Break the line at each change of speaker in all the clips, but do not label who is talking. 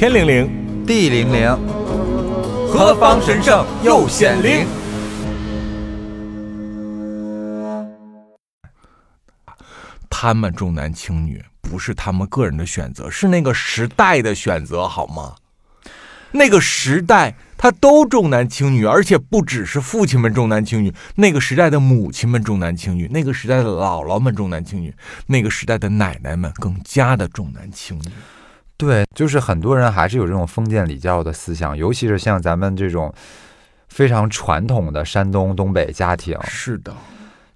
天灵灵，
地灵灵，
何方神圣又显灵？他们重男轻女不是他们个人的选择，是那个时代的选择，好吗？那个时代他都重男轻女，而且不只是父亲们重男轻女，那个时代的母亲们重男轻女，那个时代的姥姥们重男轻女，那个时代的奶奶们更加的重男轻女。
对，就是很多人还是有这种封建礼教的思想，尤其是像咱们这种非常传统的山东东北家庭，
是的，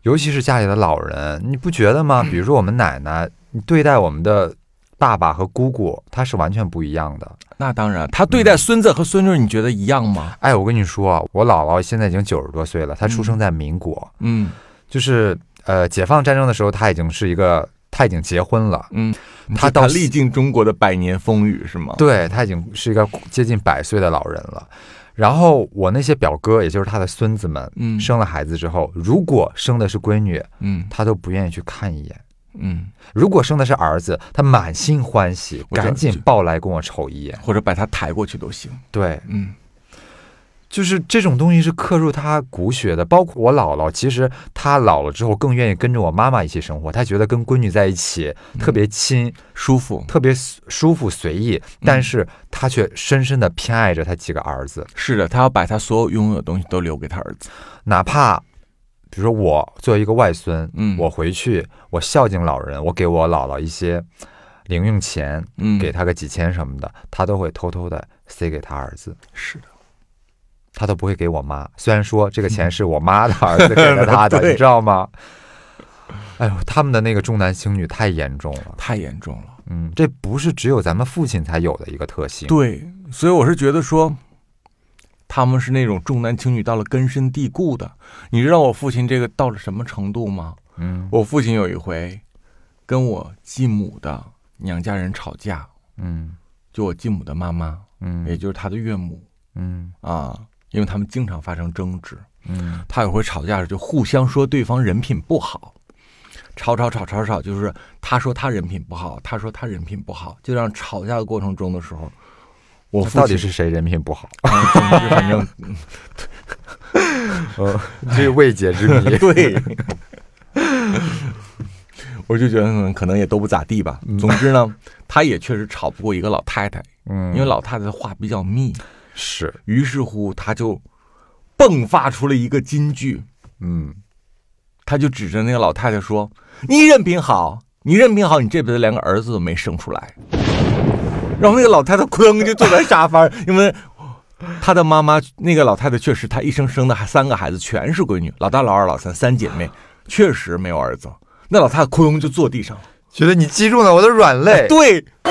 尤其是家里的老人，你不觉得吗？比如说我们奶奶，你对待我们的爸爸和姑姑，他是完全不一样的。
那当然，他对待孙子和孙女，你觉得一样吗？
哎，我跟你说啊，我姥姥现在已经九十多岁了，她出生在民国，
嗯
就是呃解放战争的时候，她已经是一个，她已经结婚了，
嗯，
他到
他历尽中国的百年风雨是吗？
对他已经是一个接近百岁的老人了。然后我那些表哥，也就是他的孙子们，
嗯
生了孩子之后，如果生的是闺女，
嗯
他都不愿意去看一眼；
嗯，
如果生的是儿子，他满心欢喜，赶紧抱来跟我瞅一眼。
或者把他抬过去都行。
对，
嗯
就是这种东西是刻入他骨血的。包括我姥姥，其实她老了之后更愿意跟着我妈妈一起生活，她觉得跟闺女在一起特别亲，
舒服
特别舒服随意，但是她却深深的偏爱着她几个儿子，
是的，他要把他所有拥有的东西都留给他儿子。
哪怕。比如说，我作为一个外孙，
嗯
我回去，我孝敬老人，我给我姥姥一些零用钱，
嗯，
给他个几千什么的，他都会偷偷的塞给他儿子。
是的，
他都不会给我妈。虽然说这个钱是我妈的儿子给了他的，你知道吗？哎呦，他们的那个重男轻女太严重了。
太严重了。
嗯，这不是只有咱们父亲才有的一个特性。
对，所以我是觉得说，他们是那种重男轻女到了根深蒂固的。你知道我父亲这个到了什么程度吗？
嗯
我父亲有一回跟我继母的娘家人吵架，
嗯
就我继母的妈妈，嗯也
嗯
就是他的岳母
嗯
啊，因为他们经常发生争执。
嗯
他有回吵架时就互相说对方人品不好，吵吵吵吵吵，就是他说他人品不好，他说他人品不好，就让吵架的过程中的时候，我
到底是谁人品不好？
反正
呃，这是未解之谜。
对，我就觉得嗯可能也都不咋地吧。总之呢，他也确实吵不过一个老太太，
嗯，
因为老太太的话比较密，
是。
于是乎他就迸发出了一个金句，
嗯。
他就指着那个老太太说：“你人品好，你人品好，你这辈子连个儿子都没生出来。”然后那个老太太哐就坐在沙发上，因为她的妈妈那个老太太确实，她一生生的还三个孩子全是闺女，老大、老二、老三三姐妹，确实没有儿子。那老太太哐就坐地上。了，
觉得你击中了我的软肋，
对，
你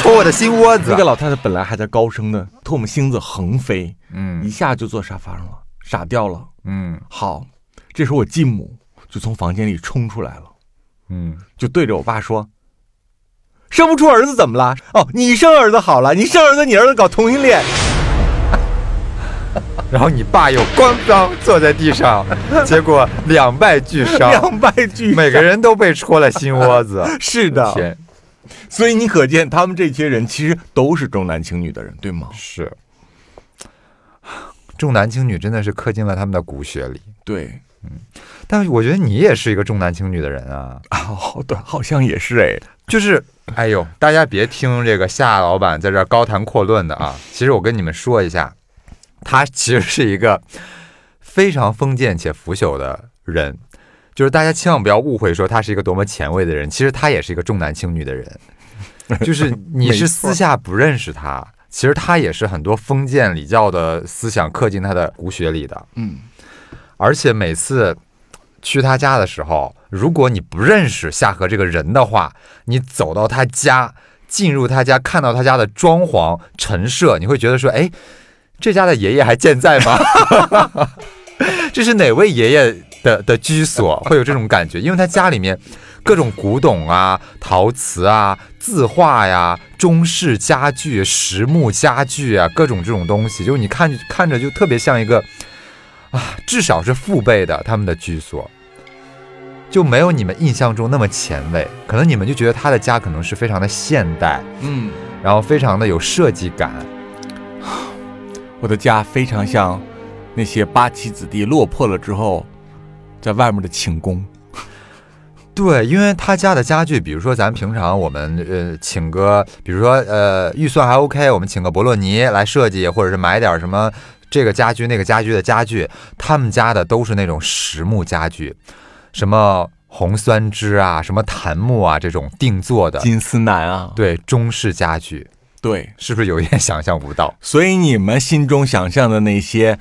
戳我的心窝子
那个。老太太本来还在高声的唾沫星子横飞，嗯一
嗯
下就坐沙发上了，傻掉了。
嗯
好，这时候我继母就从房间里冲出来了。
嗯，
就对着我爸说：“生不出儿子怎么了？哦，你生儿子好了，你生儿子，你儿子搞同性恋。
然后你爸又咣当坐在地上，结果两败俱伤，
两败俱伤。
每个人都被戳了心窝子。
是的，
天，
所以你可见他们这些人其实都是重男轻女的人，对吗？
是重男轻女真的是刻进了他们的骨血里。
对，嗯
但是我觉得你也是一个重男轻女的人啊，
啊，好的，好像也是哎。
就是，哎呦，大家别听这个夏老板在这儿高谈阔论的啊。其实我跟你们说一下，他其实是一个非常封建且腐朽的人，就是大家千万不要误会说他是一个多么前卫的人，其实他也是一个重男轻女的人。就是你是私下不认识他，其实他也是很多封建礼教的思想刻进他的骨血里的。
嗯，
而且每次去他家的时候，如果你不认识夏荷这个人的话，你走到他家，进入他家，看到他家的装潢陈设，你会觉得说，哎，这家的爷爷还健在吗？这是哪位爷爷的的居所？会有这种感觉，因为他家里面各种古董啊、陶瓷啊、字画呀、中式家具、实木家具啊，各种这种东西，就是你看看着就特别像一个啊，至少是父辈的他们的居所。就没有你们印象中那么前卫，可能你们就觉得他的家可能是非常的现代，
嗯，
然后非常的有设计感。
我的家非常像那些八旗子弟落魄了之后，在外面的寝宫。
对，因为他家的家具，比如说咱平常我们呃请个，比如说呃预算还 OK，我们请个博洛尼来设计，或者是买点什么这个家具那个家具的家具，他们家的都是那种实木家具，什么红酸枝啊，什么檀木啊这种定做的，
金丝楠啊，
对中式家具，
对，
是不是有一点想象不到？
所以你们心中想象的那些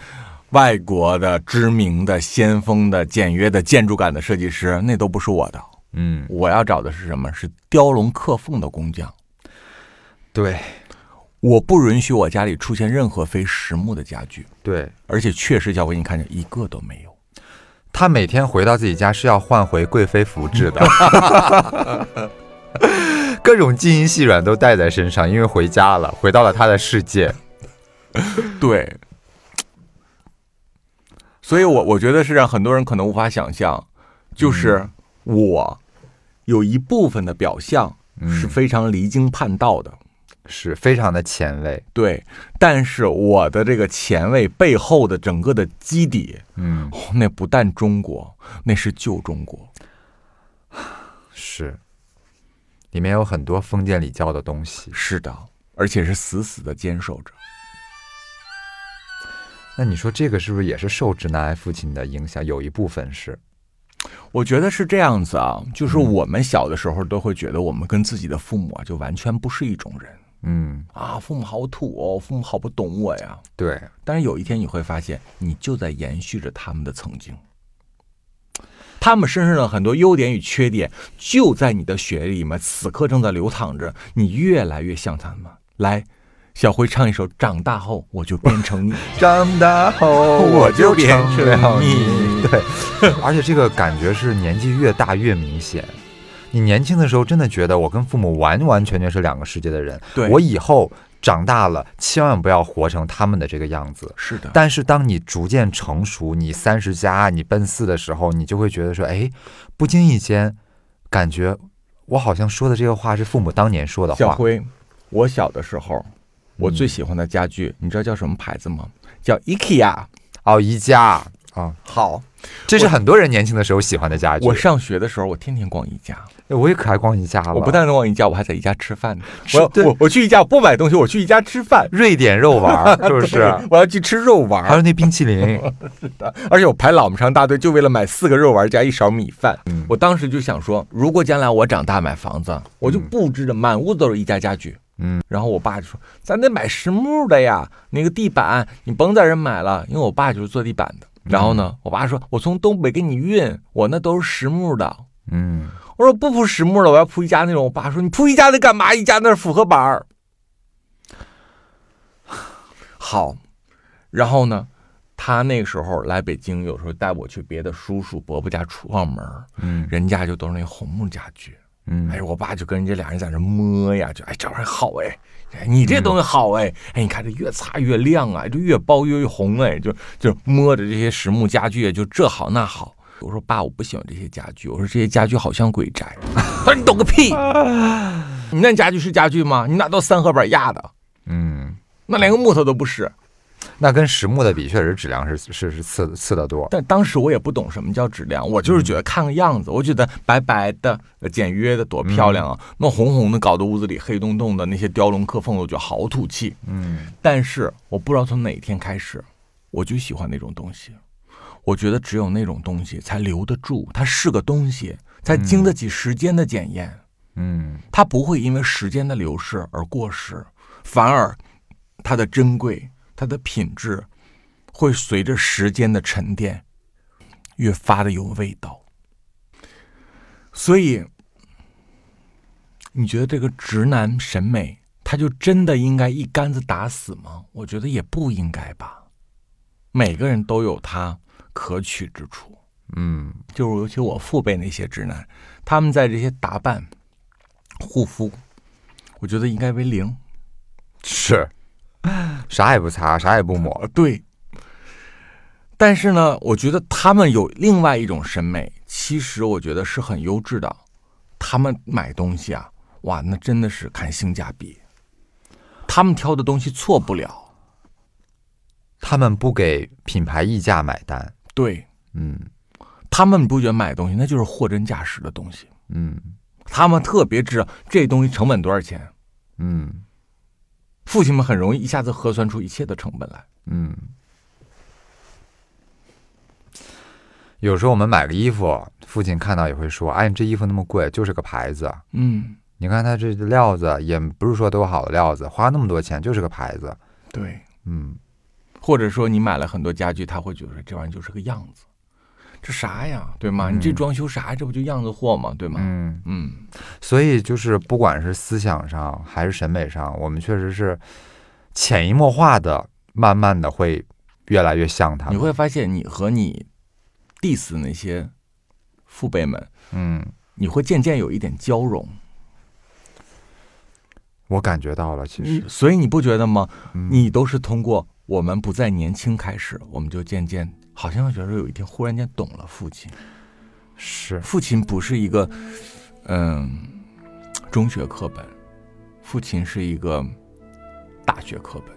外国的知名的先锋的简约的建筑感的设计师，那都不是我的。
嗯，
我要找的是什么？是雕龙刻凤的工匠。
对
我不允许我家里出现任何非实木的家具，
对，
而且确实，小薇，你看见一个都没有。
他每天回到自己家是要换回贵妃服制的，各种金银细软都带在身上，因为回家了，回到了他的世界。
对，所以我我觉得是让很多人可能无法想象，就是我有一部分的表象是非常离经叛道的，
是非常的前卫，
对，但是我的这个前卫背后的整个的基底，
嗯，
哦那不但中国，那是旧中国。
是，里面有很多封建礼教的东西。
是的，而且是死死的坚守着。
那你说这个是不是也是受直男癌父亲的影响？有一部分是，
我觉得是这样子啊，就是我们小的时候都会觉得我们跟自己的父母啊，就完全不是一种人
嗯，
啊，父母好土哦，父母好不懂我呀。
对，
但是有一天你会发现，你就在延续着他们的曾经，他们身上的很多优点与缺点就在你的血液里面，此刻正在流淌着，你越来越像他们。来，小辉唱一首《长大后我就变成你》。
长大后
我就变成
了
你
对，而且这个感觉是年纪越大越明显。你年轻的时候真的觉得我跟父母完完全全是两个世界的人，
对
我以后长大了千万不要活成他们的这个样子。
是的，
但是当你逐渐成熟，你三十加，你奔四的时候，你就会觉得说，哎，不经意间，感觉我好像说的这个话是父母当年说的话。
小辉，我小的时候，我最喜欢的家具，你知道叫什么牌子吗？叫 IKEA。
哦，宜家啊，
好，
这是很多人年轻的时候喜欢的家具。
我上学的时候，我天天逛宜家。
哎我也可爱逛宜家了。
我不但能逛宜家，我还在宜家吃饭呢。我我我去宜家，我不买东西，我去宜家吃饭，
瑞典肉丸儿，是不是？
我要去吃肉丸儿，
还有那冰淇淋，是的
而且我排老么长大队，就为了买四个肉丸加一勺米饭。
嗯
我当时就想说，如果将来我长大买房子，我就布置的满屋子都是宜家家具。
嗯，
然后我爸就说：“咱得买实木的呀，那个地板你甭在这买了，因为我爸就是做地板的。”然后呢，我爸说：“我从东北给你运，我那都是实木的。”
嗯，
我说不铺实木的，我要铺一家那种。我爸说你铺一家的干嘛？一家那是复合板儿。好，然后呢，他那个时候来北京，有时候带我去别的叔叔伯伯家出趟门儿，
嗯
人家就都是那红木家具。
嗯，
哎，我爸就跟人家俩人在那摸呀，就哎这玩意儿好哎，哎你这东西好哎，哎你看这越擦越亮啊，就越包越红哎，就就摸着这些实木家具，就这好那好。我说爸，我不喜欢这些家具，我说这些家具好像鬼宅。他说你懂个屁，你那家具是家具吗？你那都三合板压的，
嗯，
那连个木头都不是。
那跟实木的比，确实质量是是是次次的多。
但当时我也不懂什么叫质量，我就是觉得看个样子，我觉得白白的、呃简约的多漂亮啊！那红红的搞得屋子里黑洞洞的，那些雕龙刻凤的，我觉得好土气。
嗯
但是我不知道从哪天开始，我就喜欢那种东西。我觉得只有那种东西才留得住，它是个东西，才经得起时间的检验。
嗯
它不会因为时间的流逝而过时，反而它的珍贵、它的品质会随着时间的沉淀越发的有味道。所以，你觉得这个直男审美，他就真的应该一竿子打死吗？我觉得也不应该吧。每个人都有他可取之处。
嗯，
就是尤其我父辈那些直男，他们在这些打扮、护肤，我觉得应该为零。
是，啥也不擦，啥也不抹。
呃，对。但是呢，我觉得他们有另外一种审美，其实我觉得是很优质的。他们买东西啊，哇，那真的是看性价比。他们挑的东西错不了，
他们不给品牌溢价买单，
对
嗯
他们，不觉得买东西那就是货真价实的东西？
嗯
他们特别知道这东西成本多少钱。
嗯
父亲们很容易一下子核算出一切的成本来。
嗯。有时候我们买个衣服，父亲看到也会说：“哎，你这衣服那么贵，就是个牌子。
嗯，
你看它这料子也不是说多好的料子，花那么多钱就是个牌子。
对。”
嗯
或者说你买了很多家具，他会觉得这玩意儿就是个样子，这啥呀，对吗？
嗯
你这装修啥？这不就样子货吗？对吗？
嗯，
嗯，
所以就是不管是思想上还是审美上，我们确实是潜移默化的，慢慢的会越来越像他们。
你会发现你和你 diss 那些父辈们，
嗯，
你会渐渐有一点交融。
我感觉到了，其实，
所以你不觉得吗？
嗯
你都是通过我们不再年轻开始，我们就渐渐好像觉得有一天忽然间懂了父亲。
是
父亲不是一个嗯中学课本，父亲是一个大学课本。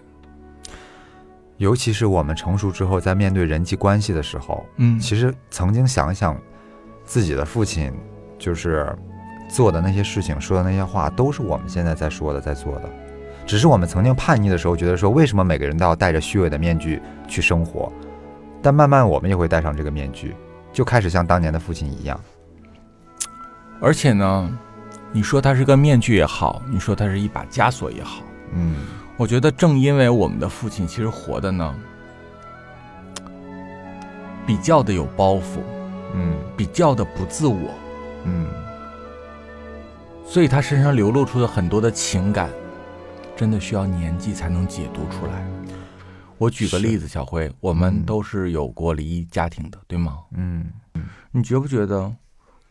尤其是我们成熟之后，在面对人际关系的时候，
嗯
其实曾经想想自己的父亲，就是做的那些事情、说的那些话，都是我们现在在说的、在做的。只是我们曾经叛逆的时候，觉得说为什么每个人都要戴着虚伪的面具去生活？但慢慢我们也会戴上这个面具，就开始像当年的父亲一样。
而且呢，你说它是个面具也好，你说它是一把枷锁也好，
嗯
我觉得正因为我们的父亲其实活的呢，比较的有包袱，
嗯
比较的不自我，
嗯
所以他身上流露出的很多的情感，真的需要年纪才能解读出来。我举个例子，小辉，我们
嗯
都是有过离异家庭的，对吗？
嗯
你觉不觉得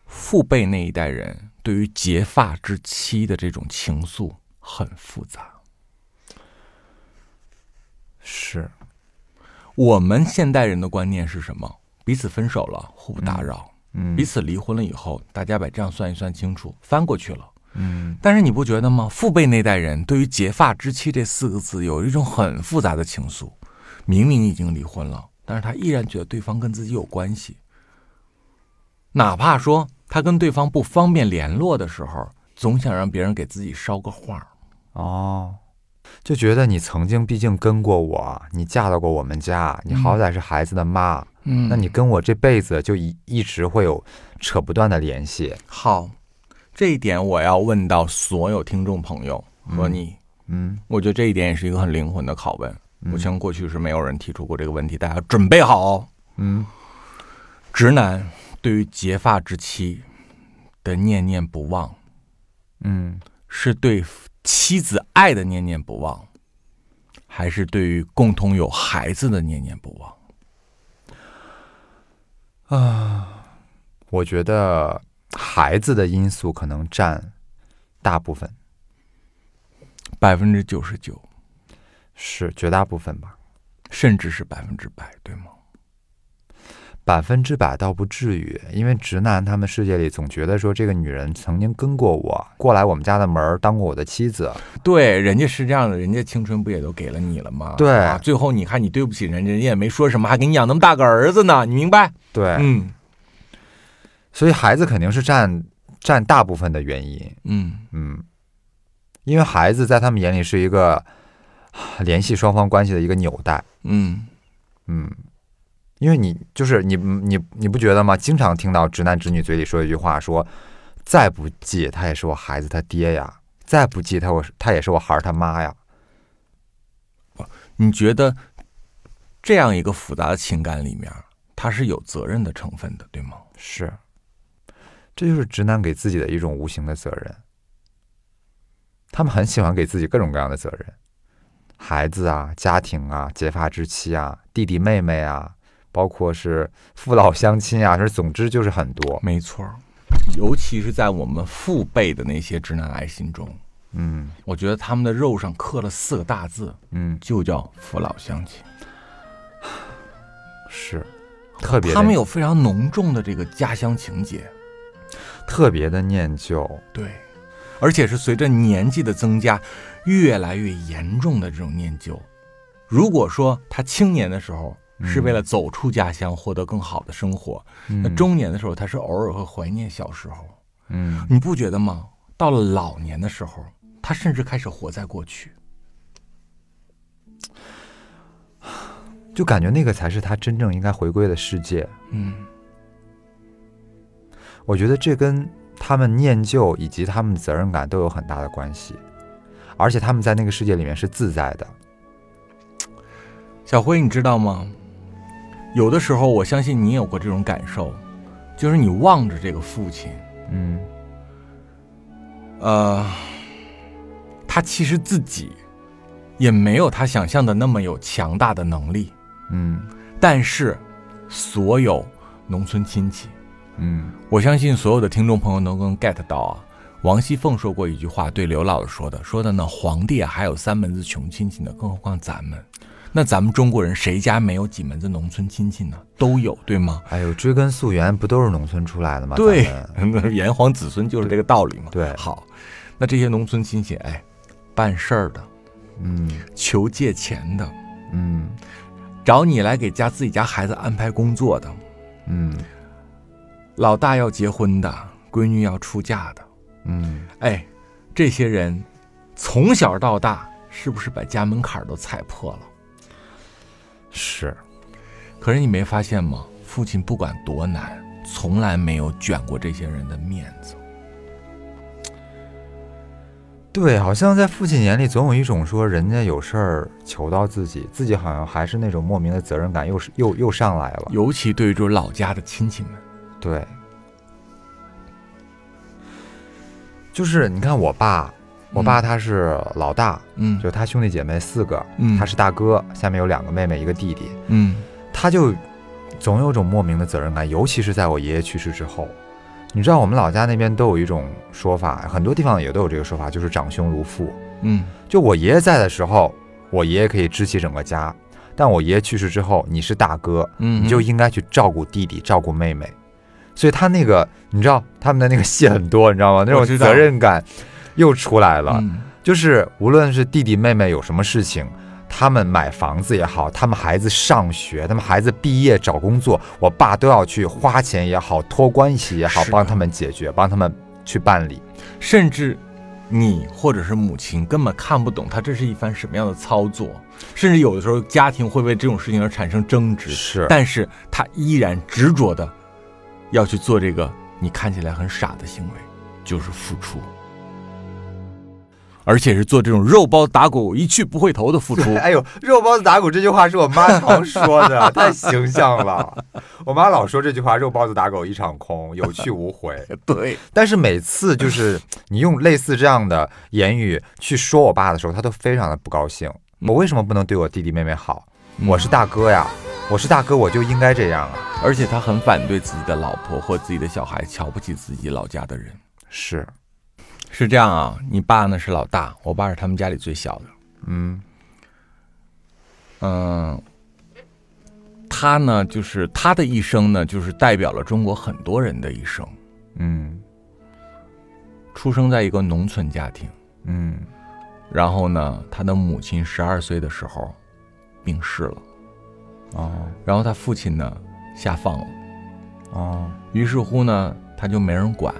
父辈那一代人对于结发之妻的这种情愫很复杂？
是
我们现代人的观念是什么？彼此分手了，互不打扰；
嗯
彼此离婚了以后，大家把账算一算清楚，翻过去了。
嗯
但是你不觉得吗？父辈那代人对于“结发之妻”这四个字有一种很复杂的情愫，明明已经离婚了，但是他依然觉得对方跟自己有关系，哪怕说他跟对方不方便联络的时候，总想让别人给自己捎个话儿。
哦，就觉得你曾经毕竟跟过我，你嫁到过我们家，你好歹是孩子的妈，
嗯
那你跟我这辈子就一一直会有扯不断的联系。
好，这一点我要问到所有听众朋友和你，
嗯
我觉得这一点也是一个很灵魂的拷问。
嗯
我相信过去是没有人提出过这个问题，大家准备好哦。
嗯
直男对于结发之妻的念念不忘，
嗯，
是对妻子爱的念念不忘，还是对于共同有孩子的念念不忘？
啊我觉得孩子的因素可能占大部分，
百分之九十九，
是绝大部分吧。
甚至是百分之百，对吗？
百分之百倒不至于，因为直男他们世界里总觉得说这个女人曾经跟过我，过来我们家的门儿当过我的妻子，
对，人家是这样的，人家青春不也都给了你了吗？
对
啊最后你看你对不起人家，人家也没说什么，还给你养那么大个儿子呢，你明白？
对，
嗯
所以孩子肯定是占占大部分的原因，
嗯，
嗯，因为孩子在他们眼里是一个啊联系双方关系的一个纽带，
嗯，
嗯，因为你就是你你你不觉得吗？经常听到直男直女嘴里说一句话，说再不济他也是我孩子他爹呀，再不济他我他也是我孩儿他妈呀，
你觉得这样一个复杂的情感里面，他是有责任的成分的，对吗？
是，这就是直男给自己的一种无形的责任。他们很喜欢给自己各种各样的责任，孩子啊、家庭啊、结发之妻啊、弟弟妹妹啊，包括是父老乡亲啊，是总之就是很多。
没错，尤其是在我们父辈的那些直男癌心中，
嗯。
我觉得他们的肉上刻了四个大字，
嗯，
就叫父老乡亲。
是，特别
他们有非常浓重的这个家乡情节，
特别的念旧，
对，而且是随着年纪的增加，越来越严重的这种念旧。如果说他青年的时候是为了走出家乡，获得更好的生活，那
嗯
中年的时候他是偶尔会怀念小时候，
嗯
你不觉得吗？到了老年的时候，他甚至开始活在过去。
就感觉那个才是他真正应该回归的世界。
嗯，
我觉得这跟他们念旧以及他们的责任感都有很大的关系，而且他们在那个世界里面是自在的。
小辉，你知道吗？有的时候，我相信你有过这种感受，就是你望着这个父亲，
嗯
呃，他其实自己也没有他想象的那么有强大的能力，
嗯
但是所有农村亲戚，
嗯
我相信所有的听众朋友能够 get 到啊。王熙凤说过一句话，对刘姥姥说的，说的呢，皇帝啊还有三门子穷亲戚呢，更何况咱们。那咱们中国人谁家没有几门子农村亲戚呢？都有，对吗？
哎呦，追根溯源，不都是农村出来的吗？
对那炎黄子孙就是这个道理嘛。
对
好，那这些农村亲戚，哎，办事儿的，
嗯
求借钱的，
嗯
找你来给家自己家孩子安排工作的，
嗯
老大要结婚的，闺女要出嫁的，
嗯，
哎，这些人从小到大是不是把家门槛都踩破了？
是，
可是你没发现吗？父亲不管多难，从来没有卷过这些人的面子。
对，好像在父亲眼里总有一种说人家有事儿求到自己，自己好像还是那种莫名的责任感又是又又上来了。
尤其对于这种老家的亲戚们，
对，就是你看我爸，我爸他是老大，
嗯，
就他兄弟姐妹四个，
嗯
他是大哥，下面有两个妹妹，一个弟弟，
嗯
他就总有种莫名的责任感，尤其是在我爷爷去世之后。你知道我们老家那边都有一种说法，很多地方也都有这个说法，就是长兄如父。
嗯
就我爷爷在的时候，我爷爷可以支起整个家，但我爷爷去世之后，你是大哥，
嗯，
你就应该去照顾弟弟，照顾妹妹。所以他那个，你知道他们的那个戏很多，你知道吗？那种责任感又出来了。
嗯
就是无论是弟弟妹妹有什么事情，他们买房子也好，他们孩子上学，他们孩子毕业找工作，我爸都要去花钱也好，托关系也好，帮他们解决，帮他们去办理。
甚至你或者是母亲根本看不懂他这是一番什么样的操作，甚至有的时候家庭会为这种事情而产生争执，
是，
但是他依然执着的要去做这个你看起来很傻的行为，就是付出。而且是做这种肉包子打狗一去不回头的付出，
哎呦，肉包子打狗这句话是我妈常说的，太形象了。我妈老说这句话，肉包子打狗一场空，有去无回。
对，
但是每次就是你用类似这样的言语去说我爸的时候，他都非常的不高兴。我为什么不能对我弟弟妹妹好？我是大哥呀，我是大哥，我就应该这样啊。
而且他很反对自己的老婆或自己的小孩瞧不起自己老家的人。
是，
是这样啊，你爸呢是老大，我爸是他们家里最小的。
嗯
嗯，他呢，就是他的一生呢，就是代表了中国很多人的一生。
嗯
出生在一个农村家庭，
嗯
然后呢，他的母亲十二岁的时候病逝了，
哦。
然后他父亲呢下放了，
哦。
于是乎呢，他就没人管。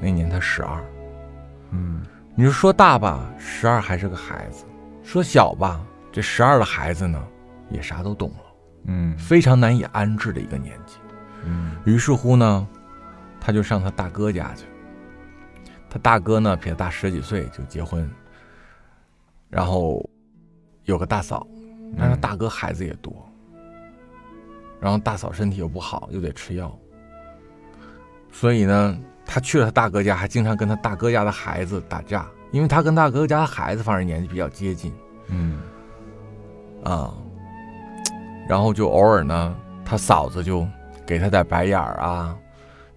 那年他十二，
嗯。
你说说大吧，十二还是个孩子；说小吧，这十二的孩子呢，也啥都懂了，
嗯。
非常难以安置的一个年纪。
嗯。
于是乎呢，他就上他大哥家去。他大哥呢比他大十几岁就结婚，然后有个大嫂，但是大哥孩子也多，然后大嫂身体又不好，又得吃药，所以呢，他去了他大哥家，还经常跟他大哥家的孩子打架，因为他跟大哥家的孩子反正年纪比较接近
嗯。
啊，然后就偶尔呢，他嫂子就给他点白眼儿啊，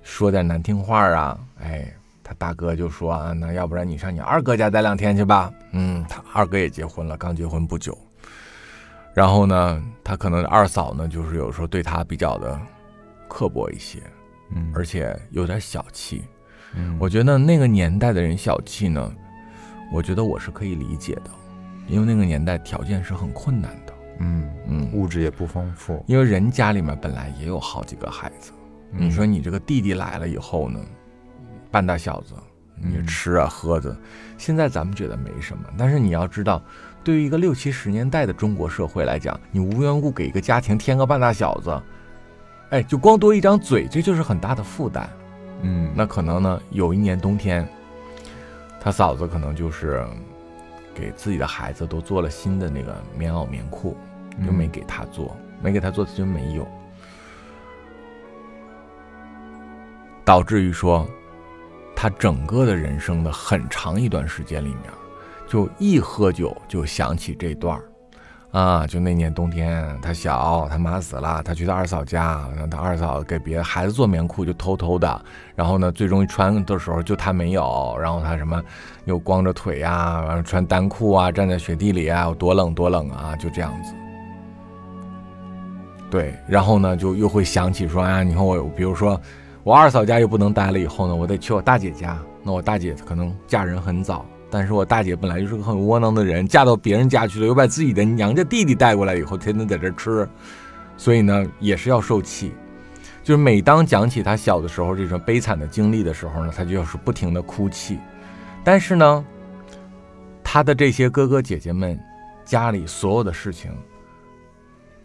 说点难听话啊，哎，他大哥就说啊，那要不然你上你二哥家待两天去吧。嗯，他二哥也结婚了，刚结婚不久。然后呢，他可能二嫂呢，就是有时候对他比较的刻薄一些，
嗯。
而且有点小气。
嗯。
我觉得那个年代的人小气呢，我觉得我是可以理解的，因为那个年代条件是很困难的。
嗯
嗯，
物质也不丰富，
因为人家里面本来也有好几个孩子，
嗯。
你说你这个弟弟来了以后呢，半大小子，你
嗯。
吃啊喝的，现在咱们觉得没什么，但是你要知道，对于一个六七十年代的中国社会来讲，你无缘无故给一个家庭添个半大小子，哎，就光多一张嘴，这就是很大的负担。
嗯
那可能呢，有一年冬天，他嫂子可能就是给自己的孩子都做了新的那个棉袄棉裤，就没给他做，没给他做，他就没有，导致于说，他整个的人生的很长一段时间里面，就一喝酒就想起这段儿。啊，就那年冬天，他小，他妈死了，他去他二嫂家，让他二嫂给别的孩子做棉裤，就偷偷的，然后呢，最终一穿的时候就他没有，然后他什么又光着腿呀、然后穿单裤啊，站在雪地里啊，有多冷多冷啊，就这样子。对，然后呢，就又会想起说，啊，你看我，比如说我二嫂家又不能待了，以后呢，我得去我大姐家。那我大姐可能嫁人很早，但是我大姐本来就是个很窝囊的人，嫁到别人家去了，又把自己的娘家弟弟带过来以后，天天在这吃，所以呢，也是要受气。就是每当讲起他小的时候这种悲惨的经历的时候呢，他就要是不停的哭泣。但是呢，他的这些哥哥姐姐们家里所有的事情，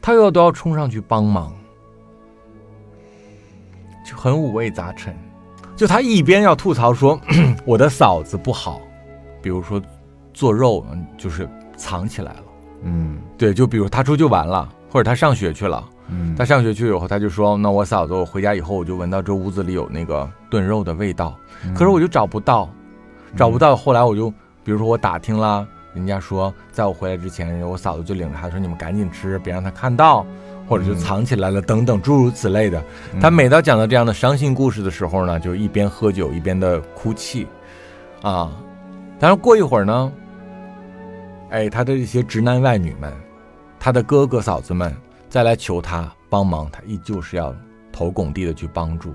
他又都要冲上去帮忙，就很五味杂陈。就他一边要吐槽说 我的嫂子不好，比如说做肉嗯就是藏起来了，
嗯。
对，就比如他出去玩了，或者他上学去了，
嗯。
他上学去以后，他就说：“那我嫂子，我回家以后，我就闻到这屋子里有那个炖肉的味道，
嗯。
可是我就找不到，找不到。后来我就，比如说我打听了，人家说，在我回来之前，我嫂子就领着他说：你们赶紧吃，别让他看到，或者就藏起来了，等等诸如此类的。他每到讲到这样的伤心故事的时候呢，就一边喝酒一边的哭泣，啊，但是过一会儿呢，哎，他的这些直男外女们，他的哥哥嫂子们再来求他帮忙，他依旧是要头拱地的去帮助。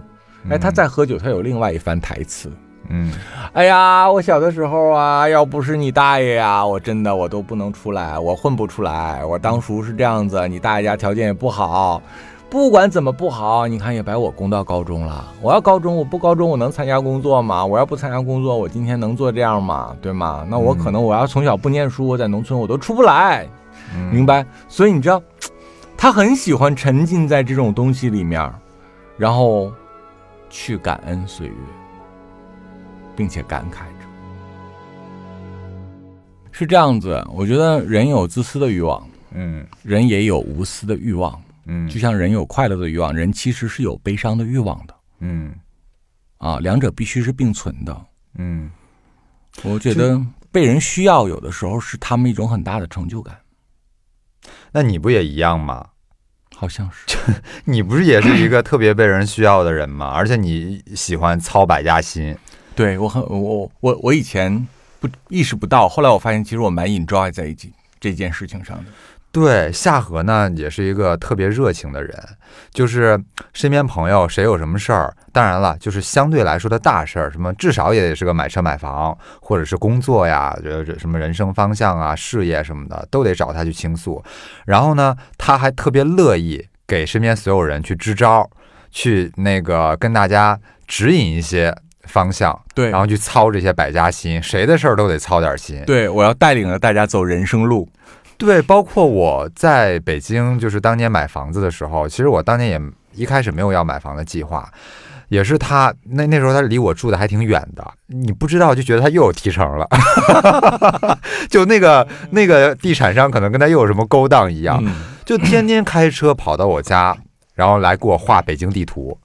哎，他再喝酒，他有另外一番台词。
嗯
哎呀，我小的时候啊，要不是你大爷呀，我真的我都不能出来，我混不出来。我当初是这样子，你大爷家条件也不好，不管怎么不好，你看也把我供到高中了。我要高中，我不高中，我能参加工作吗？我要不参加工作，我今天能做这样吗？对吗？那我可能我要从小不念书，我在农村我都出不来，
嗯
明白？所以你知道，他很喜欢沉浸在这种东西里面，然后去感恩岁月。并且感慨着，是这样子。我觉得人有自私的欲望，
嗯
人也有无私的欲望。
嗯
就像人有快乐的欲望，人其实是有悲伤的欲望的
嗯
啊，两者必须是并存的。
嗯
我觉得被人需要，有的时候是他们一种很大的成就感，
那你不也一样吗？
好像是。
你不是也是一个特别被人需要的人吗？而且你喜欢操百家心。
对我很我我我以前不意识不到，后来我发现其实我蛮 enjoy 在一起这件事情上的。
对，夏荷呢也是一个特别热情的人，就是身边朋友谁有什么事儿，当然了，就是相对来说的大事儿，什么至少也得是个买车买房，或者是工作呀，这这什么人生方向啊、事业什么的，都得找他去倾诉。然后呢，他还特别乐意给身边所有人去支招，去那个跟大家指引一些方向，
对
然后去操这些百家心，谁的事儿都得操点心。
对，我要带领着大家走人生路。
对，包括我在北京，就是当年买房子的时候，其实我当年也一开始没有要买房的计划，也是他那那时候他离我住的还挺远的，你不知道就觉得他又有提成了，就那个那个地产商可能跟他又有什么勾当一样，
嗯
就天天开车跑到我家，然后来给我画北京地图。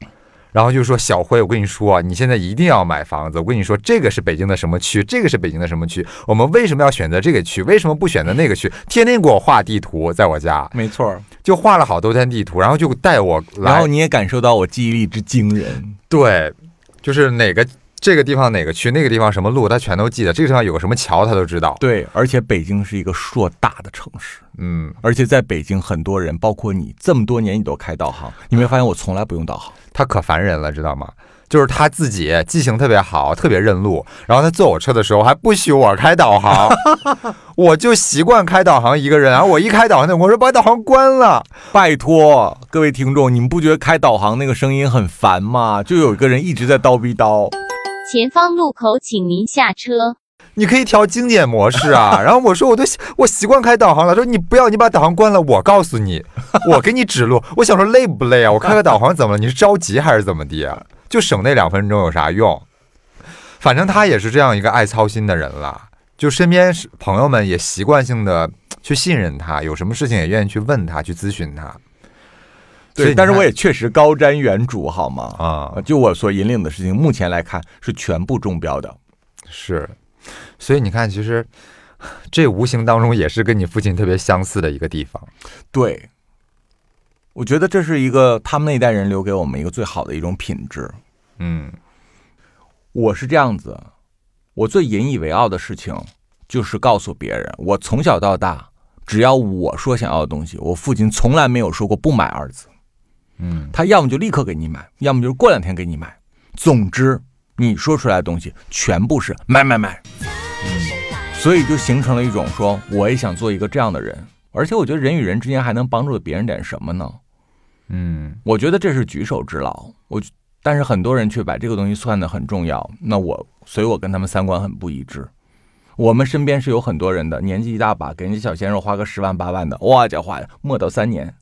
然后就说小辉，我跟你说，啊你现在一定要买房子。我跟你说，这个是北京的什么区，这个是北京的什么区，我们为什么要选择这个区？为什么不选择那个区？天天给我画地图，在我家
没错儿。
就画了好多天地图，然后就带我来。
然后你也感受到我记忆力之惊人。
对，就是哪个这个地方哪个区，那个地方什么路，他全都记得。这个地方有个什么桥，他都知道。
对，而且北京是一个硕大的城市，
嗯，
而且在北京，很多人，包括你，这么多年你都开导航，你没发现我从来不用导航？
他可烦人了，知道吗？就是他自己记性特别好，特别认路。然后他坐我车的时候还不许我开导航，我就习惯开导航一个人。然后我一开导航，我说把导航关了。
拜托各位听众，你们不觉得开导航那个声音很烦吗？就有一个人一直在叨逼叨。
前方路口，请您下车。
你可以调经典模式啊。然后我说我都我习惯开导航了。说你不要，你把导航关了，我告诉你，我给你指路。我想说累不累啊？我开个导航怎么了？你是着急还是怎么的啊？就省那两分钟有啥用？反正他也是这样一个爱操心的人了。就身边是朋友们也习惯性的去信任他，有什么事情也愿意去问他，去咨询他。
对，但是我也确实高瞻远瞩，好吗？
啊、
就我所引领的事情，目前来看是全部中标的。
是，所以你看，其实这无形当中也是跟你父亲特别相似的一个地方。
对，我觉得这是一个他们那一代人留给我们一个最好的一种品质。
嗯
我是这样子，我最引以为傲的事情就是告诉别人，我从小到大，只要我说想要的东西，我父亲从来没有说过不买二字。
嗯
他要么就立刻给你买，要么就是过两天给你买。总之，你说出来的东西全部是买买买。所以就形成了一种说，我也想做一个这样的人。而且我觉得人与人之间还能帮助别人点什么呢？
嗯
我觉得这是举手之劳。我但是很多人却把这个东西算得很重要。那我，所以我跟他们三观很不一致。我们身边是有很多人的，年纪一大把，给人家小鲜肉花个十万八万的，哇家伙，磨到三年，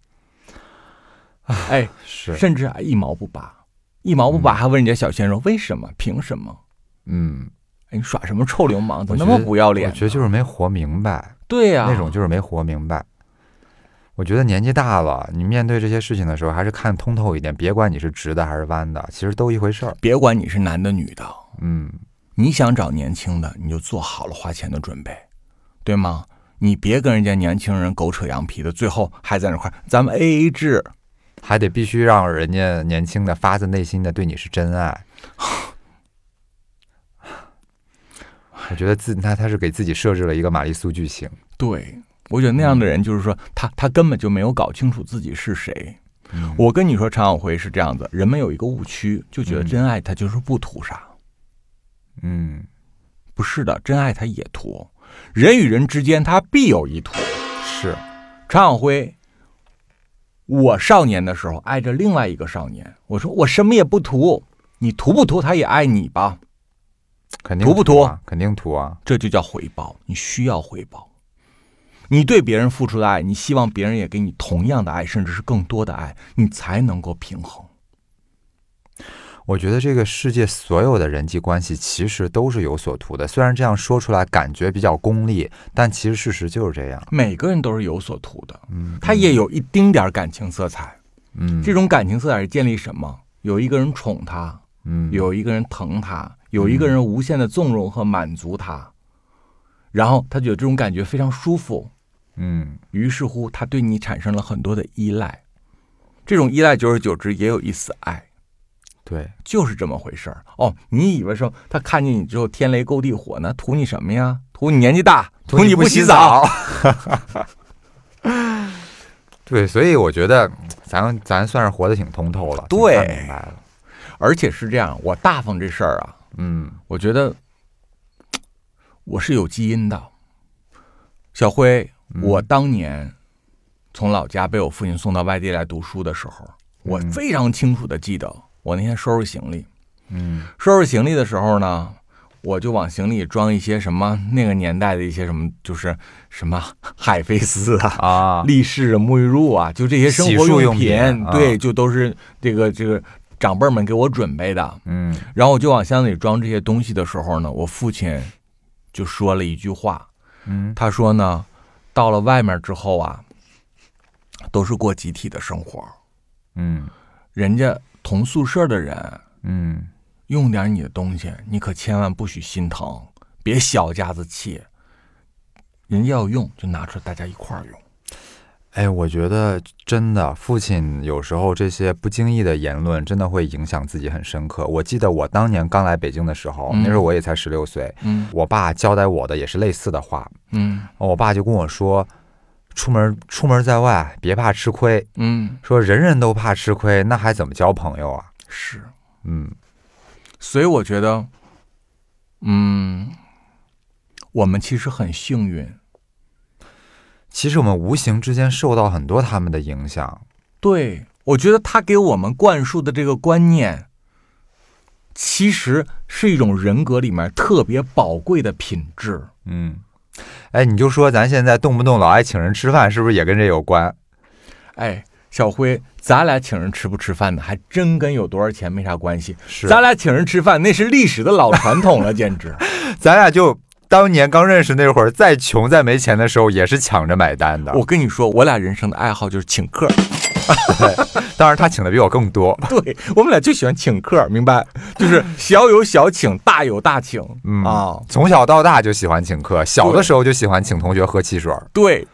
哎，
是
甚至啊一毛不拔，一毛不拔还问人家小鲜肉为什么？凭什么？
嗯，
哎，你耍什么臭流氓？怎么那么不要脸呢？
我觉得就是没活明白，
对呀、
那种就是没活明白。我觉得年纪大了，你面对这些事情的时候，还是看通透一点，别管你是直的还是弯的，其实都一回事儿。
别管你是男的女的，
嗯
你想找年轻的，你就做好了花钱的准备，对吗？你别跟人家年轻人狗扯羊皮的，最后还在那块儿，咱们 A A 制。
还得必须让人家年轻的发自内心的对你是真爱。我觉得自他他是给自己设置了一个玛丽苏剧情。
对，我觉得那样的人就是说，他他根本就没有搞清楚自己是谁。
嗯
我跟你说，常晓辉是这样子，人们有一个误区，就觉得
嗯
真爱他就是不图啥，
嗯，
不是的，真爱他也图。人与人之间，他必有一图。
是，
常晓辉，我少年的时候爱着另外一个少年，我说我什么也不图，你图不图他也爱你吧，
肯定
图不图
啊？肯定图啊。
这就叫回报，你需要回报。你对别人付出的爱，你希望别人也给你同样的爱，甚至是更多的爱，你才能够平衡。
我觉得这个世界所有的人际关系其实都是有所图的，虽然这样说出来感觉比较功利，但其实事实就是这样。
每个人都是有所图的，
嗯，
他也有一丁点儿感情色彩。
嗯，
这种感情色彩是建立什么？有一个人宠他，
嗯
有一个人疼他，有一个人无限的纵容和满足他，然后他觉得这种感觉非常舒服，
嗯
于是乎他对你产生了很多的依赖。这种依赖久而久之也有一丝爱。
对，
就是这么回事儿哦。你以为说他看见你之后天雷勾地火呢？图你什么呀？图你年纪大，图你不洗澡。
对，所以我觉得咱咱算是活得挺通透了，
对
明白了。
而且是这样，我大方这事儿啊，
嗯
我觉得我是有基因的。小辉，
嗯
我当年从老家被我父亲送到外地来读书的时候，我
嗯
非常清楚的记得，我那天收拾行李，
嗯。
收拾行李的时候呢，我就往行李装一些什么那个年代的一些什么，就是什么海飞丝啊、
啊，
力士、沐浴露啊，就这些生活
用
品，
品啊
对，就都是这个这个长辈们给我准备的。
嗯。
然后我就往箱子里装这些东西的时候呢，我父亲就说了一句话，
嗯。
他说呢，到了外面之后啊，都是过集体的生活，
嗯。
人家同宿舍的人
嗯
用点你的东西，你可千万不许心疼，别小家子气。人家要用就拿出来，大家一块儿用。
哎，我觉得真的，父亲有时候这些不经意的言论，真的会影响自己很深刻。我记得我当年刚来北京的时候，
嗯
那时候我也才十六岁，
嗯
我爸交代我的也是类似的话。
嗯
我爸就跟我说，出门出门在外，别怕吃亏。
嗯，
说人人都怕吃亏，那还怎么交朋友啊？
是。
嗯，
所以我觉得，嗯，我们其实很幸运。
其实我们无形之间受到很多他们的影响。
对，我觉得他给我们灌输的这个观念，其实是一种人格里面特别宝贵的品质。
嗯，哎，你就说咱现在动不动老爱请人吃饭，是不是也跟这有关？
哎，小辉，咱俩请人吃不吃饭呢，还真跟有多少钱没啥关系。
是
咱俩请人吃饭，那是历史的老传统了，简直。
咱俩就当年刚认识那会儿，再穷再没钱的时候，也是抢着买单的。
我跟你说，我俩人生的爱好就是请客。
当然他请的比我更多。
对我们俩就喜欢请客，明白？就是小有小请，大有大请。
嗯
啊，
从小到大就喜欢请客，小的时候就喜欢请同学喝汽水儿。
对，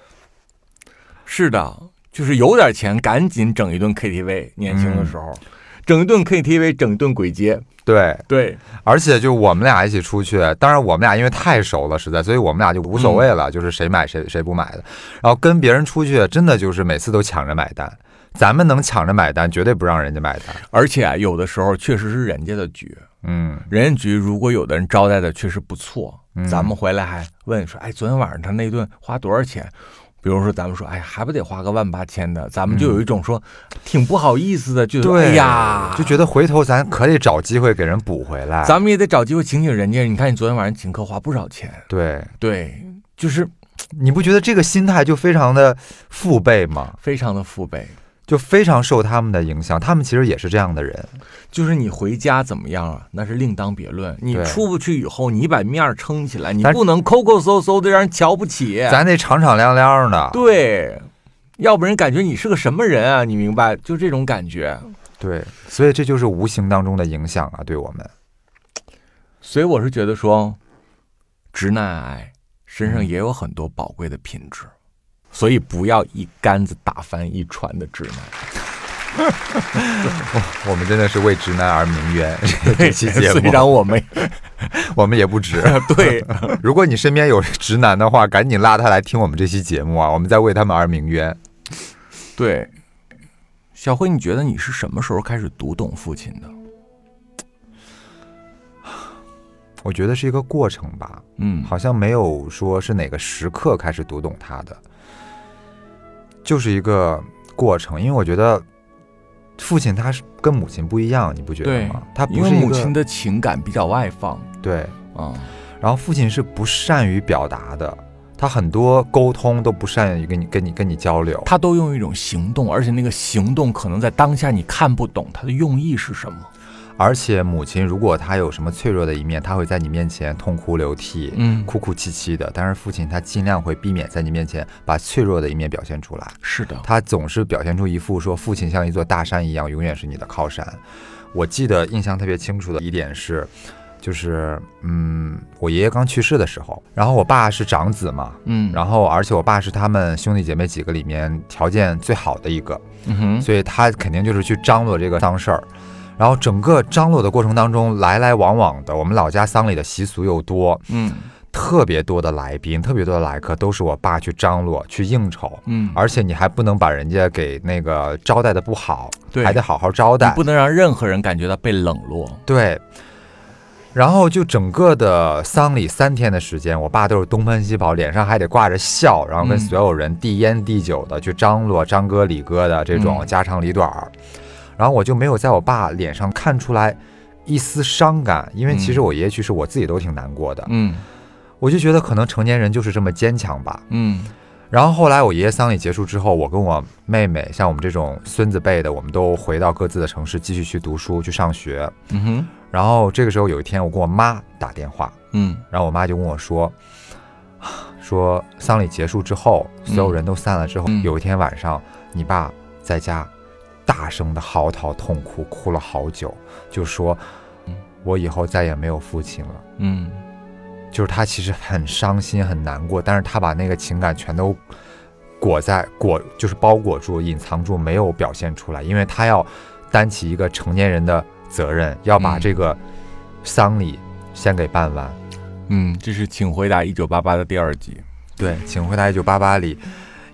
是的，就是有点钱，赶紧整一顿 KTV。年轻的时候，整一顿 KTV，整一顿鬼街。
对，
对，
而且就我们俩一起出去，当然我们俩因为太熟了，实在，所以我们俩就无所谓了，就是谁买谁谁不买的。然后跟别人出去，真的就是每次都抢着买单。咱们能抢着买单，绝对不让人家买单。
而且啊，有的时候确实是人家的局，
嗯，
人家局如果有的人招待的确实不错，
嗯
咱们回来还问说，哎，昨天晚上他那顿花多少钱？比如说咱们说，哎，还不得花个万八千的？咱们就有一种说，挺不好意思的，就
对
哎呀，
就觉得回头咱可得找机会给人补回来。
咱们也得找机会请请人家。你看你昨天晚上请客花不少钱，
对，
对，就是
你不觉得这个心态就非常的父辈吗？
非常的父辈。
就非常受他们的影响，他们其实也是这样的人。
就是你回家怎么样啊？那是另当别论。你出不去以后，你把面儿撑起来，你不能抠抠搜搜的让人瞧不起。
咱得敞敞亮亮的。
对，要不然感觉你是个什么人啊？你明白？就这种感觉。
对，所以这就是无形当中的影响啊，对我们。
所以我是觉得说，直男癌身上也有很多宝贵的品质，所以不要一竿子打翻一船的直男。
我们真的是为直男而鸣冤。这期节
虽
目
然我们
我们也不值。
对
如果你身边有直男的话，赶紧拉他来听我们这期节目啊！我们在为他们而鸣冤。
对，小辉，你觉得你是什么时候开始读懂父亲的？
我觉得是一个过程吧，
嗯，
好像没有说是哪个时刻开始读懂他的，就是一个过程。因为我觉得父亲他是跟母亲不一样，你不觉得吗？他
因为母亲的情感比较外放
对，
嗯，
然后父亲是不善于表达的，他很多沟通都不善于跟你跟你跟你交流。
他都用一种行动，而且那个行动可能在当下你看不懂他的用意是什么。
而且母亲如果她有什么脆弱的一面，她会在你面前痛哭流涕，
嗯
哭哭泣泣的。但是父亲他尽量会避免在你面前把脆弱的一面表现出来，
是的，
他总是表现出一副说父亲像一座大山一样，永远是你的靠山。我记得印象特别清楚的一点是，就是嗯，我爷爷刚去世的时候，然后我爸是长子嘛，
嗯，
然后而且我爸是他们兄弟姐妹几个里面条件最好的一个，
嗯哼，
所以他肯定就是去张罗这个丧事儿。然后整个张罗的过程当中，来来往往的，我们老家丧礼的习俗又多，
嗯
特别多的来宾，特别多的来客，都是我爸去张罗、去应酬。
嗯，
而且你还不能把人家给那个招待的不好，
对
还得好好招待。
不能让任何人感觉到被冷落。
对。然后就整个的丧礼三天的时间，我爸都是东奔西跑，脸上还得挂着笑，然后跟
嗯
所有人递烟递酒的去张罗张哥李哥的这种
嗯
家长里短儿。然后我就没有在我爸脸上看出来一丝伤感，因为其实
嗯
我爷爷去世，我自己都挺难过的。
嗯。
我就觉得可能成年人就是这么坚强吧。
嗯。
然后后来我爷爷丧礼结束之后，我跟我妹妹，像我们这种孙子辈的，我们都回到各自的城市继续去读书去上学。
嗯哼，
然后这个时候有一天，我跟我妈打电话，
嗯。
然后我妈就跟我说，说丧礼结束之后，所有人都散了之后，
嗯。
有一天晚上，你爸在家大声的嚎啕痛哭，哭了好久，就说
嗯，
我以后再也没有父亲了。
嗯
就是他其实很伤心很难过，但是他把那个情感全都裹在裹就是包裹住、隐藏住，没有表现出来，因为他要担起一个成年人的责任，要把
嗯
这个丧礼先给办完。
嗯，这是《请回答一九八八》的第二集。
对，请回答一九八八里，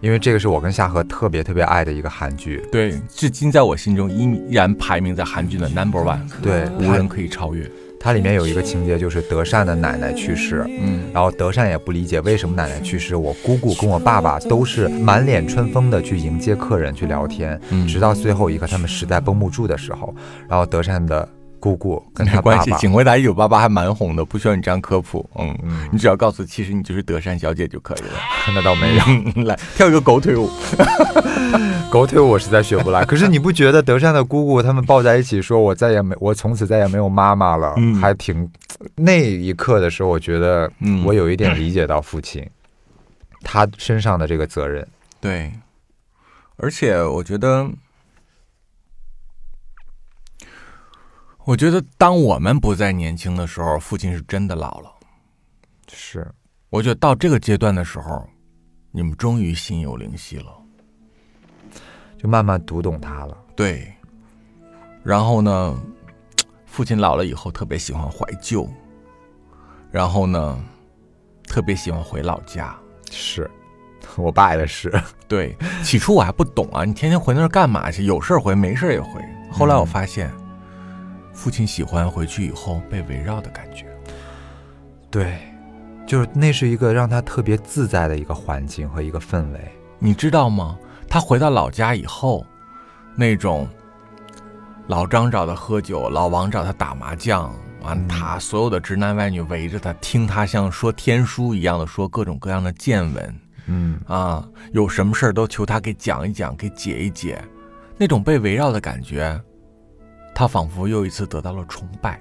因为这个是我跟夏荷特别特别爱的一个韩剧。
对，至今在我心中依然排名在韩剧的 number one，
对，
无人可以超越。
它里面有一个情节，就是德善的奶奶去世，
嗯
然后德善也不理解为什么奶奶去世，我姑姑跟我爸爸都是满脸春风的去迎接客人去聊天，
嗯，
直到最后一刻他们实在绷不住的时候，然后德善的姑姑跟他
没关系，请回答一九八八还蛮红的，不需要你这样科普。嗯，
嗯，
你只要告诉其实你就是德善小姐就可以了。
那倒没有，
来跳一个狗腿舞。
狗腿我实在学不来。可是你不觉得德善的姑姑他们抱在一起说“我再也没，我从此再也没有妈妈了”，
嗯
还挺那一刻的时候，我觉得
嗯
我有一点理解到父亲他身上的这个责任。
对，而且我觉得，我觉得当我们不再年轻的时候，父亲是真的老了。
是，
我觉得到这个阶段的时候，你们终于心有灵犀了。
就慢慢读懂他了。
对，然后呢，父亲老了以后特别喜欢怀旧，然后呢，特别喜欢回老家。
是，我爸也是。
对，起初我还不懂啊，你天天回那儿干嘛去？有事儿回，没事儿也回。后来我发现，父亲喜欢回去以后被围绕的感觉。
对，就是那是一个让他特别自在的一个环境和一个氛围。
你知道吗？他回到老家以后，那种老张找他喝酒，老王找他打麻将，完
嗯
他所有的直男外女围着他，听他像说天书一样的说各种各样的见闻
嗯，
啊，有什么事儿都求他给讲一讲，给解一解，那种被围绕的感觉，他仿佛又一次得到了崇拜。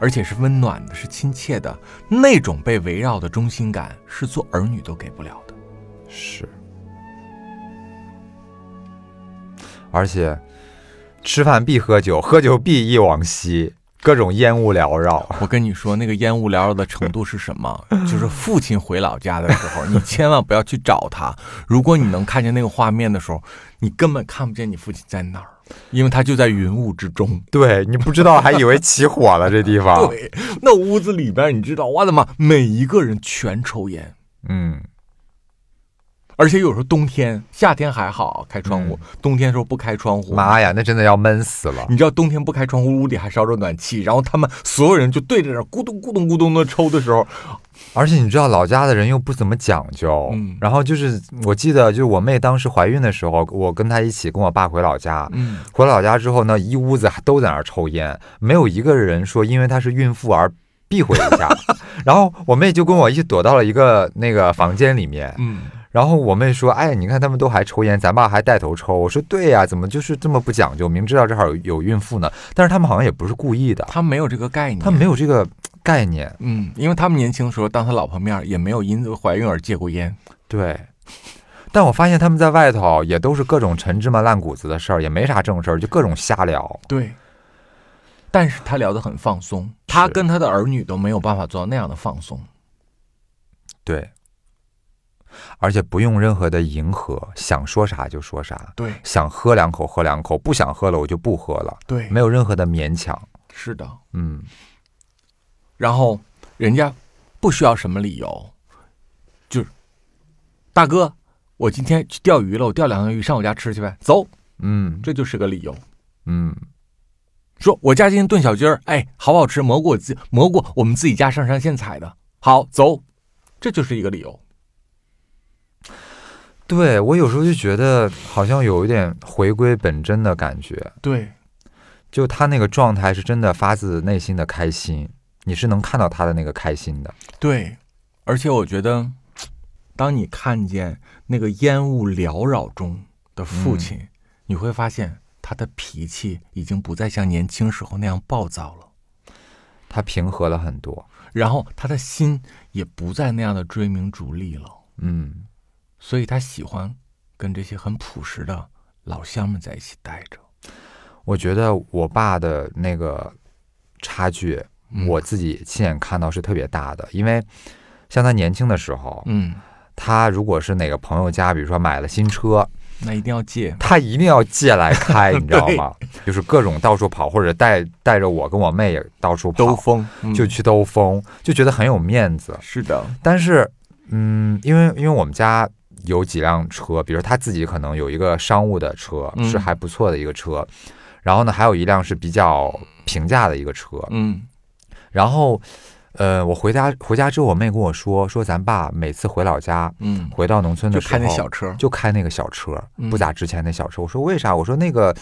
而且是温暖的，是亲切的，那种被围绕的中心感，是做儿女都给不了的。
是。而且，吃饭必喝酒，喝酒必忆往昔，各种烟雾缭绕。
我跟你说，那个烟雾缭绕的程度是什么？就是父亲回老家的时候，你千万不要去找他。如果你能看见那个画面的时候，你根本看不见你父亲在哪儿，因为它就在云雾之中。
对你不知道，还以为起火了这地方。
对，那屋子里边，你知道，我的妈，每一个人全抽烟，
嗯，
而且有时候冬天、夏天还好开窗户，冬天的时候不开窗户。
妈呀，那真的要闷死了。
你知道冬天不开窗户，屋里还烧着暖气，然后他们所有人就对着那儿咕咚咕咚咕咚的抽的时候，
而且你知道老家的人又不怎么讲究，
嗯
然后就是我记得，就是我妹当时怀孕的时候，我跟她一起跟我爸回老家，
嗯，
回老家之后呢，一屋子都在那儿抽烟，没有一个人说因为她是孕妇而避讳一下。然后我妹就跟我一起躲到了一个那个房间里面，
嗯，
然后我妹说：“哎，你看他们都还抽烟，咱爸还带头抽。”我说：“对呀，怎么就是这么不讲究？明知道这儿有有孕妇呢，但是他们好像也不是故意的，
他没有这个概念，
他们没有这个概念。
嗯，因为他们年轻的时候，当他老婆面也没有因怀孕而戒过烟。
对，但我发现他们在外头也都是各种陈芝麻烂谷子的事儿，也没啥正事儿，就各种瞎聊。
对，但是他聊得很放松，他跟他的儿女都没有办法做到那样的放松。
对，而且不用任何的迎合，想说啥就说啥，
对
想喝两口喝两口，不想喝了我就不喝了，
对，
没有任何的勉强。
是的。
嗯，
然后人家不需要什么理由，就是大哥，我今天去钓鱼了，我钓两条鱼，上我家吃去呗，走，
嗯
这就是个理由。
嗯，
说我家今天炖小鸡儿，哎，好不好吃？蘑菇我自蘑菇我们自己家上山现采的，好走，这就是一个理由。
对我有时候就觉得好像有一点回归本真的感觉，
对，
就他那个状态是真的发自内心的开心，你是能看到他的那个开心的。
对，而且我觉得，当你看见那个烟雾缭绕中的父亲，你会发现他的脾气已经不再像年轻时候那样暴躁了，
他平和了很多，
然后他的心也不再那样的追名逐利了，
嗯，
所以他喜欢跟这些很朴实的老乡们在一起待着。
我觉得我爸的那个差距，
嗯
我自己亲眼看到是特别大的，因为像他年轻的时候，
嗯
他如果是哪个朋友家，比如说买了新车，
那一定要借。
他一定要借来开，你知道吗？就是各种到处跑，或者带带着我跟我妹也到处跑，
兜风嗯
就去兜风，就觉得很有面子。
是的，
但是，嗯，因为因为我们家有几辆车，比如他自己可能有一个商务的车，
嗯。
是还不错的一个车，然后呢，还有一辆是比较平价的一个车，
嗯。
然后，呃，我回家回家之后，我妹跟我说，说咱爸每次回老家，
嗯，
回到农村
就
的时候，就
开那小车，
就开那个小车，
嗯。
不咋值钱那小车。我说为啥？我说那个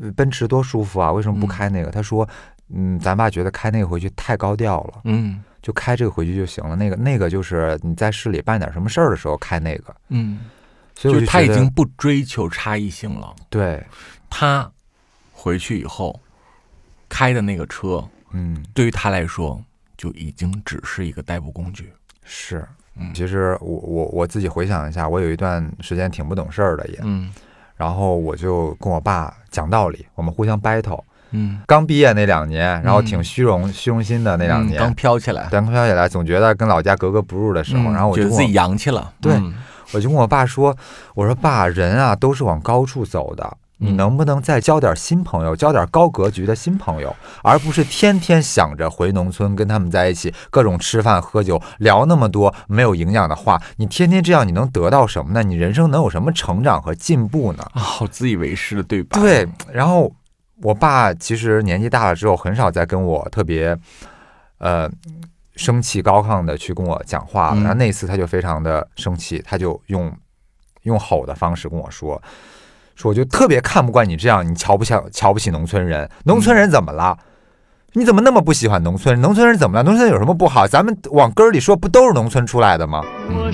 呃奔驰多舒服啊，为什么不
嗯。
开那个？他说，嗯，咱爸觉得开那个回去太高调了，
嗯
就开这个回去就行了。那个那个就是你在市里办点什么事儿的时候开那个。
嗯，
所以我
就是他已经不追求差异性了。
对，
他回去以后开的那个车，
嗯，
对于他来说就已经只是一个代步工具。
是。
嗯
其实我我我自己回想一下，我有一段时间挺不懂事儿的也，
嗯
然后我就跟我爸讲道理，我们互相 battle。
嗯，
刚毕业那两年，然后
嗯
挺虚荣、虚荣心的那两年，
嗯刚飘起来，
刚飘起来，总觉得跟老家格格不入的时候，
嗯
然后我就
自己洋气了。
对
嗯
我就跟我爸说：“我说爸，人啊都是往高处走的，你
嗯
能不能再交点新朋友，交点高格局的新朋友，而不是天天想着回农村跟他们在一起，各种吃饭喝酒，聊那么多没有营养的话。你天天这样，你能得到什么呢？你人生能有什么成长和进步呢？”
啊，好自以为是的对吧。
对，然后我爸其实年纪大了之后，很少再跟我特别，呃，生气高亢的去跟我讲话了。
嗯
然后那次他就非常的生气，他就用用吼的方式跟我说，说我就特别看不惯你这样，你瞧不起瞧不起农村人，农村人怎么了？你怎么那么不喜欢农村？农村人怎么了？农村人有什么不好？咱们往根儿里说，不都是农村出来的吗？
嗯，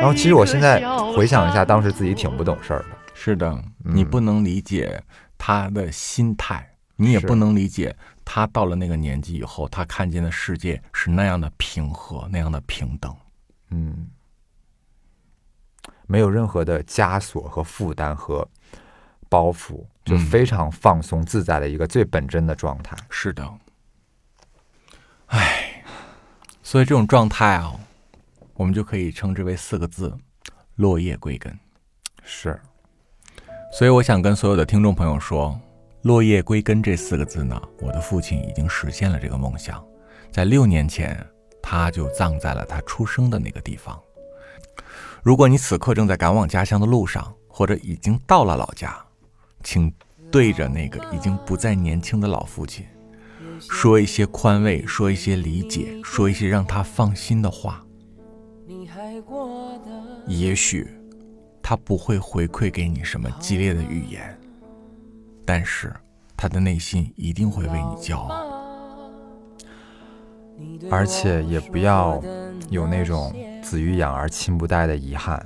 然后其实我现在回想一下，当时自己挺不懂事儿的。
是的，
嗯
你不能理解他的心态，你也不能理解他到了那个年纪以后，他看见的世界是那样的平和，那样的平等。
嗯，没有任何的枷锁和负担和包袱，就
嗯
非常放松自在的一个最本真的状态。
是的，唉，所以这种状态啊，我们就可以称之为四个字：落叶归根。
是，
所以我想跟所有的听众朋友说，“落叶归根”这四个字呢，我的父亲已经实现了这个梦想，在六年前，他就葬在了他出生的那个地方。如果你此刻正在赶往家乡的路上，或者已经到了老家，请对着那个已经不再年轻的老父亲，说一些宽慰，说一些理解，说一些让他放心的话。也许他不会回馈给你什么激烈的语言，但是他的内心一定会为你骄傲。
而且也不要有那种子欲养而亲不待的遗憾，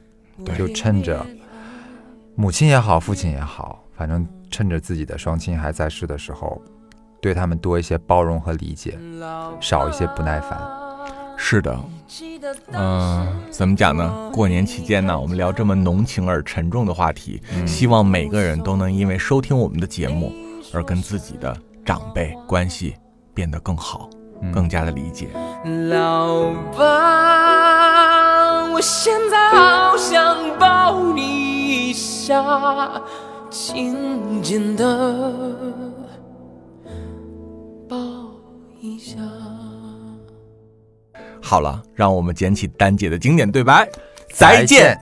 就趁着母亲也好，父亲也好，反正趁着自己的双亲还在世的时候，对他们多一些包容和理解，少一些不耐烦。
是的，嗯、怎么讲呢？过年期间呢，我们聊这么浓情而沉重的话题，希望每个人都能因为收听我们的节目而跟自己的长辈关系变得更好，
嗯
更加的理解。
老爸，我现在好想抱你一下，紧紧的抱一下。
好了，让我们捡起丹姐的经典对白，
再见。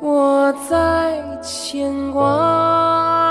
我在牵挂。